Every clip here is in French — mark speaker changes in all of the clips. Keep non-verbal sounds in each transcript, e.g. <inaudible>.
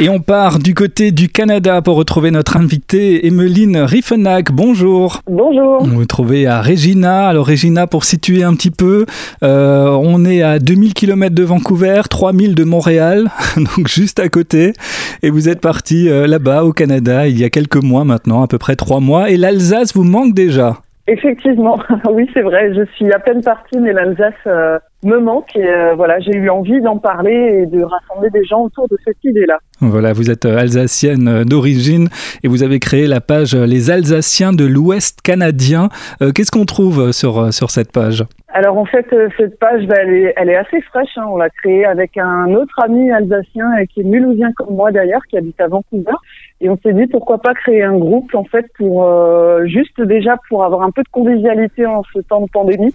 Speaker 1: Et on part du côté du Canada pour retrouver notre invitée Emeline Riffenac. Bonjour.
Speaker 2: Bonjour.
Speaker 1: On vous trouvez à Regina. Alors Regina, pour situer un petit peu, euh, on est à 2000 km de Vancouver, 3000 de Montréal, <laughs> donc juste à côté. Et vous êtes parti euh, là-bas au Canada il y a quelques mois maintenant, à peu près trois mois. Et l'Alsace vous manque déjà
Speaker 2: Effectivement, <laughs> oui c'est vrai, je suis à peine partie, mais l'Alsace euh, me manque et euh, voilà, j'ai eu envie d'en parler et de rassembler des gens autour de cette idée-là.
Speaker 1: Voilà, vous êtes euh, alsacienne d'origine et vous avez créé la page Les Alsaciens de l'Ouest canadien. Qu'est-ce qu'on trouve sur, sur cette page?
Speaker 2: Alors en fait, cette page, bah, elle, est, elle, est, assez fraîche. Hein. On l'a créée avec un autre ami alsacien qui est mulhousien comme moi d'ailleurs, qui habite à Vancouver. Et on s'est dit pourquoi pas créer un groupe en fait pour euh, juste déjà pour avoir un peu de convivialité en ce temps de pandémie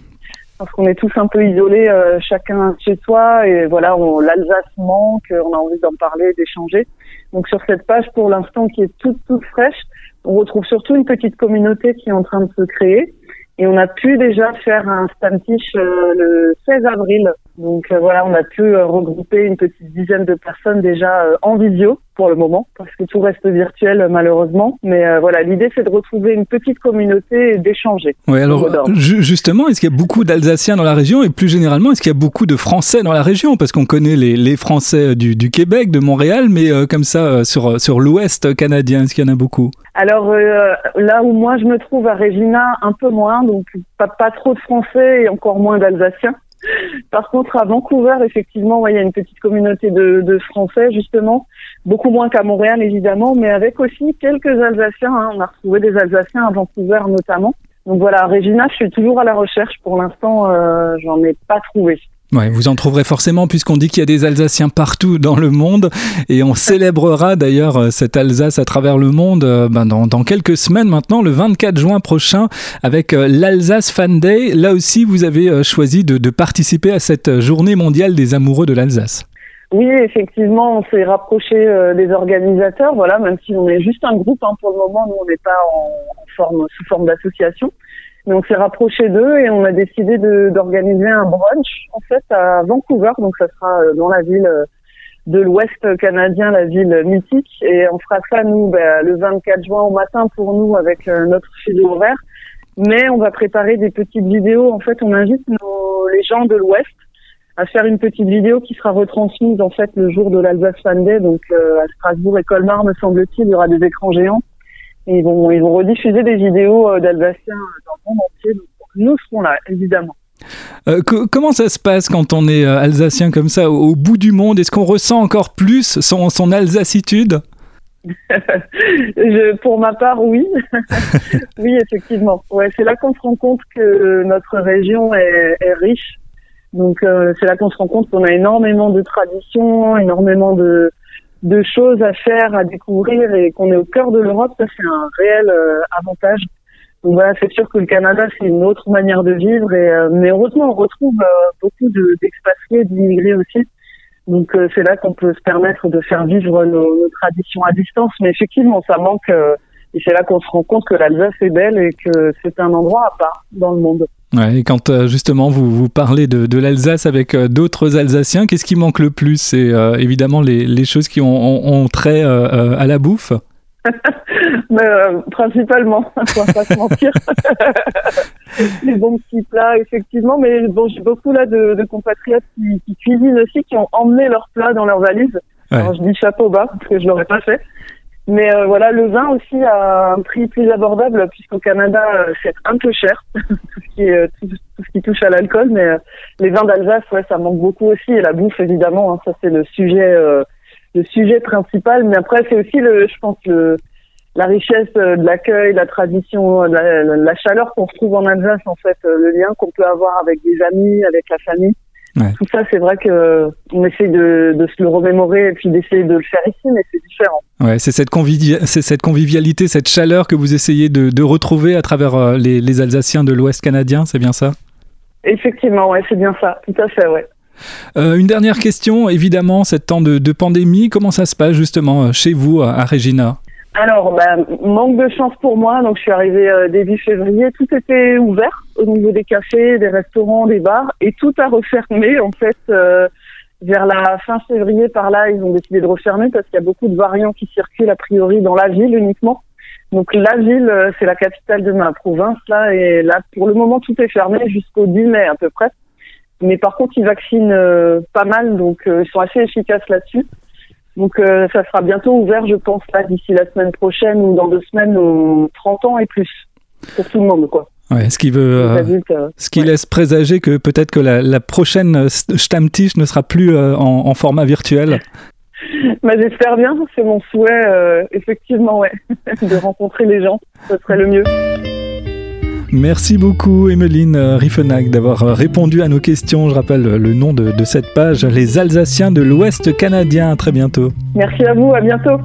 Speaker 2: parce qu'on est tous un peu isolés euh, chacun chez soi et voilà l'Alsace manque on a envie d'en parler d'échanger donc sur cette page pour l'instant qui est toute toute fraîche on retrouve surtout une petite communauté qui est en train de se créer et on a pu déjà faire un Stamtish euh, le 16 avril. Donc euh, voilà, on a pu euh, regrouper une petite dizaine de personnes déjà en visio pour le moment, parce que tout reste virtuel malheureusement. Mais voilà, l'idée c'est de retrouver une petite communauté et d'échanger.
Speaker 1: Oui, alors justement, est-ce qu'il y a beaucoup d'Alsaciens dans la région? Et plus généralement, est-ce qu'il y a beaucoup de Français dans la région? Parce qu'on connaît les, les Français du, du, Québec, de Montréal, mais comme ça, sur, sur l'ouest canadien, est-ce qu'il y en a beaucoup?
Speaker 2: Alors euh, là où moi je me trouve à Regina, un peu moins, donc pas, pas trop de Français et encore moins d'Alsaciens. Par contre, à Vancouver, effectivement, il y a une petite communauté de, de Français, justement, beaucoup moins qu'à Montréal, évidemment, mais avec aussi quelques Alsaciens. Hein. On a retrouvé des Alsaciens à Vancouver, notamment. Donc voilà, Regina, je suis toujours à la recherche. Pour l'instant, euh, j'en ai pas trouvé.
Speaker 1: Vous en trouverez forcément puisqu'on dit qu'il y a des Alsaciens partout dans le monde et on célébrera d'ailleurs euh, cette Alsace à travers le monde euh, ben dans, quelques semaines maintenant, le 24 juin prochain avec euh, l'Alsace Fan Day. Là aussi, vous avez choisi de, participer à cette journée mondiale des amoureux de l'Alsace.
Speaker 2: Oui, effectivement, on s'est rapproché des organisateurs, voilà, même si on est juste un groupe hein, pour le moment, nous on n'est pas sous forme d'association. Mais on s'est rapproché d'eux et on a décidé d'organiser un brunch en fait à Vancouver. Donc ça sera euh, dans la ville euh, de l'Ouest canadien, la ville mythique. Et on fera ça nous ben, le 24 juin au matin pour nous avec euh, notre fuseau horaire. Mais on va préparer des petites vidéos. En fait, on invite nos, les gens de l'Ouest à faire une petite vidéo qui sera retransmise en fait le jour de l'Alsace Fan Day. Donc à Strasbourg et Colmar, me semble-t-il, il y aura des écrans géants ils vont, ils vont rediffuser des vidéos euh, d'Alsaciens dans le monde entier. Donc, nous serons là, évidemment.
Speaker 1: Euh, comment ça se passe quand on est euh, alsacien comme ça, au, bout du monde Est-ce qu'on ressent encore plus son, son alsacitude? <laughs>
Speaker 2: Je, Pour ma part, oui. <laughs> oui, effectivement. Ouais, c'est là qu'on se rend compte que notre région est, est riche. Donc, euh, c'est là qu'on se rend compte qu'on a énormément de traditions, énormément de, de choses à faire, à découvrir et qu'on est au cœur de l'Europe, ça c'est un réel euh, avantage. Donc voilà, c'est sûr que le Canada c'est une autre manière de vivre, et, euh, mais heureusement on retrouve euh, beaucoup d'expatriés, d'immigrés aussi. Donc c'est là qu'on peut se permettre de faire vivre nos, nos, traditions à distance, mais effectivement ça manque et c'est là qu'on se rend compte que l'Alsace est belle et que c'est un endroit à part dans le monde.
Speaker 1: Ouais, et quand euh, justement vous, vous parlez de, de l'Alsace avec euh, d'autres Alsaciens, qu'est-ce qui manque le plus? C'est euh, évidemment les, les, choses qui ont, ont, ont trait à la bouffe? <laughs>
Speaker 2: Principalement, <laughs> on va pas se mentir. <laughs> les bons petits plats, effectivement. Mais bon, j'ai beaucoup là de, de compatriotes qui, qui, cuisinent aussi, qui ont emmené leurs plats dans leur valise. Alors je dis chapeau bas parce que je l'aurais pas fait. Mais euh, voilà, le vin aussi a un prix plus abordable puisqu'au Canada euh, c'est un peu cher <laughs> tout ce qui est, euh, tout, ce qui touche à l'alcool, mais les vins d'Alsace ouais ça manque beaucoup aussi et la bouffe évidemment hein, ça c'est le sujet le sujet principal. Mais après c'est aussi le je pense le la richesse de l'accueil, la tradition, la, la chaleur qu'on retrouve en Alsace en fait, le lien qu'on peut avoir avec des amis, avec la famille. Tout ça, c'est vrai que on essaie de, de, se le remémorer et puis d'essayer de le faire ici, mais c'est différent.
Speaker 1: Ouais, c'est cette, cette, convivialité, cette chaleur que vous essayez de, de retrouver à travers euh, les, les, Alsaciens de l'Ouest canadien, c'est bien ça?
Speaker 2: Effectivement, ouais, c'est bien ça, tout à fait, ouais.
Speaker 1: Euh, une dernière question, évidemment, cette temps de, de, pandémie, comment ça se passe justement euh, chez vous à Regina?
Speaker 2: Alors, bah, manque de chance pour moi. Donc, je suis arrivée euh, début février. Tout était ouvert au niveau des cafés, des restaurants, des bars, et tout a refermé en fait euh, vers la fin février, par là, ils ont décidé de refermer parce qu'il y a beaucoup de variants qui circulent a priori dans la ville uniquement. Donc la ville, euh, c'est la capitale de ma province là, et là pour le moment tout est fermé jusqu'au 10 mai à peu près. Mais par contre ils vaccinent euh, pas mal, donc euh, ils sont assez efficaces là-dessus. Donc ça sera bientôt ouvert, je pense là d'ici la semaine prochaine ou dans deux semaines aux 30 ans et plus pour tout le monde quoi.
Speaker 1: Ouais, ce qui veut, ce qui laisse présager que peut-être que la, prochaine Stammtisch ne sera plus en, en, format virtuel. <laughs>
Speaker 2: Bah, J'espère bien, c'est mon souhait, euh, effectivement, ouais, <laughs> de rencontrer les gens, ce serait le mieux.
Speaker 1: Merci beaucoup, Emeline Riffenag, d'avoir répondu à nos questions. Je rappelle le nom de, de cette page, Les Alsaciens de l'Ouest canadien. À très bientôt.
Speaker 2: Merci à vous, à bientôt.